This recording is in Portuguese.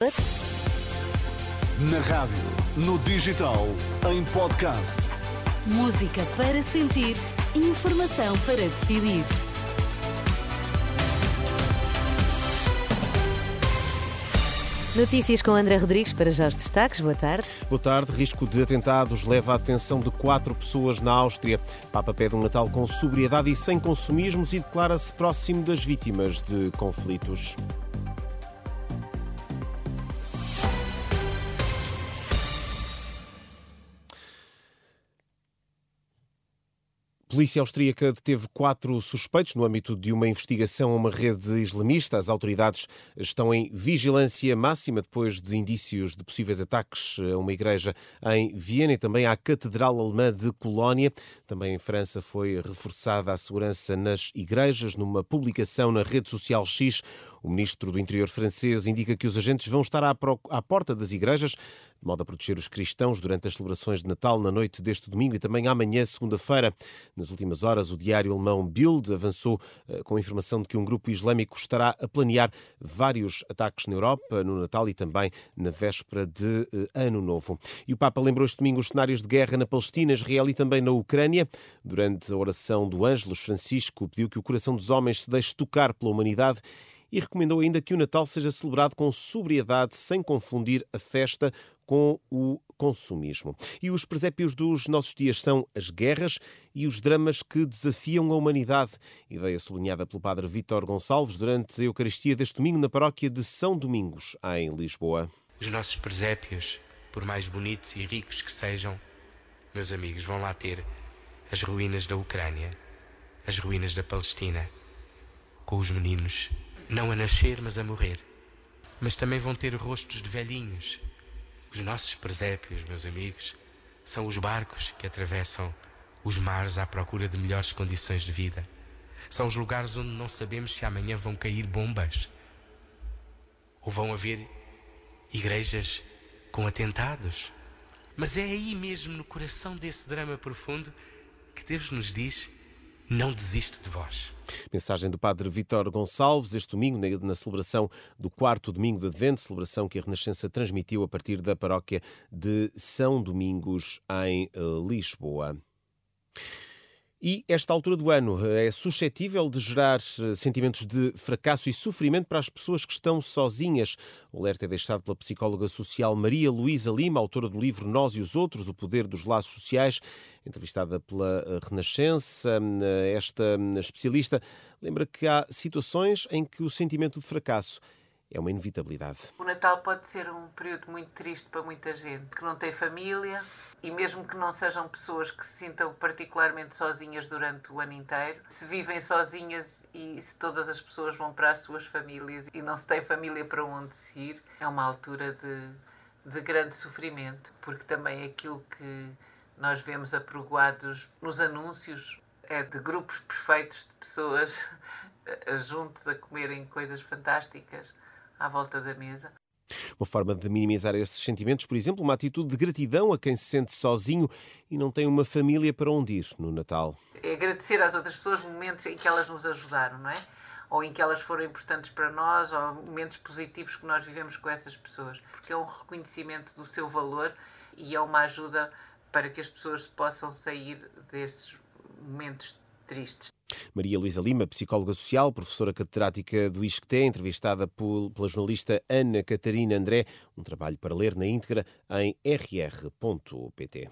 Na rádio, no digital, em podcast. Música para sentir, informação para decidir. Notícias com André Rodrigues para já os destaques. Boa tarde. Boa tarde. Risco de atentados leva a detenção de quatro pessoas na Áustria. Papa pede um Natal com sobriedade e sem consumismos e declara-se próximo das vítimas de conflitos. Polícia austríaca deteve quatro suspeitos no âmbito de uma investigação a uma rede islamista. As autoridades estão em vigilância máxima depois de indícios de possíveis ataques a uma igreja em Viena e também à Catedral Alemã de Colónia. Também em França foi reforçada a segurança nas igrejas. Numa publicação na rede social X, o ministro do Interior francês indica que os agentes vão estar à, porta das igrejas, de modo a proteger os cristãos durante as celebrações de Natal na noite deste domingo e também amanhã, segunda-feira. Nas últimas horas, o diário alemão Bild avançou uh, com a informação de que um grupo islâmico estará a planear vários ataques na Europa no Natal e também na véspera de uh, Ano Novo. E o Papa lembrou este domingo os cenários de guerra na Palestina, Israel e também na Ucrânia. Durante a oração do Ângelos, Francisco pediu que o coração dos homens se deixe tocar pela humanidade e recomendou ainda que o Natal seja celebrado com sobriedade, sem confundir a festa com o consumismo. E os presépios dos nossos dias são as guerras e os dramas que desafiam a humanidade. Ideia sublinhada pelo padre Vítor Gonçalves durante a Eucaristia deste domingo na paróquia de São Domingos, em Lisboa. Os nossos presépios, por mais bonitos e ricos que sejam, meus amigos, vão lá ter as ruínas da Ucrânia, as ruínas da Palestina, com os meninos não a nascer, mas a morrer. Mas também vão ter rostos de velhinhos. Os nossos presépios, meus amigos, são os barcos que atravessam os mares à procura de melhores condições de vida. São os lugares onde não sabemos se amanhã vão cair bombas ou vão haver igrejas com atentados. Mas é aí mesmo, no coração desse drama profundo, que Deus nos diz não desisto de vós. Mensagem do Padre Vítor Gonçalves este domingo, na, celebração do quarto domingo de Advento, celebração que a Renascença transmitiu a partir da paróquia de São Domingos, em eh, Lisboa. E esta altura do ano eh, é suscetível de gerar eh, sentimentos de fracasso e sofrimento para as pessoas que estão sozinhas. O alerta é deixado pela psicóloga social Maria Luísa Lima, autora do livro Nós e os Outros, o poder dos laços sociais. Entrevistada pela eh, Renascença, esta especialista lembra que há situações em que o sentimento de fracasso é uma inevitabilidade. O Natal pode ser um período muito triste para muita gente que não tem família e mesmo que não sejam pessoas que se sintam particularmente sozinhas durante o ano inteiro, se vivem sozinhas e se todas as pessoas vão para as suas famílias e não se tem família para onde se ir, é uma altura de, de grande sofrimento, porque também aquilo que nós vemos apregoados nos anúncios é de grupos perfeitos de pessoas juntos a comerem coisas fantásticas à volta da mesa. Uma forma de minimizar esses sentimentos, por exemplo, uma atitude de gratidão a quem se sente sozinho e não tem uma família para onde ir no Natal. É agradecer às outras pessoas momentos em que elas nos ajudaram, não é? Ou em que elas foram importantes para nós, ou momentos positivos que nós vivemos com essas pessoas. Porque é um reconhecimento do seu valor e é uma ajuda para que as pessoas possam sair desses momentos tristes. Maria Luísa Lima, psicóloga social, professora catedrática do ISCTE, entrevistada pela jornalista Ana Catarina André, um trabalho para ler na íntegra em rr.pt.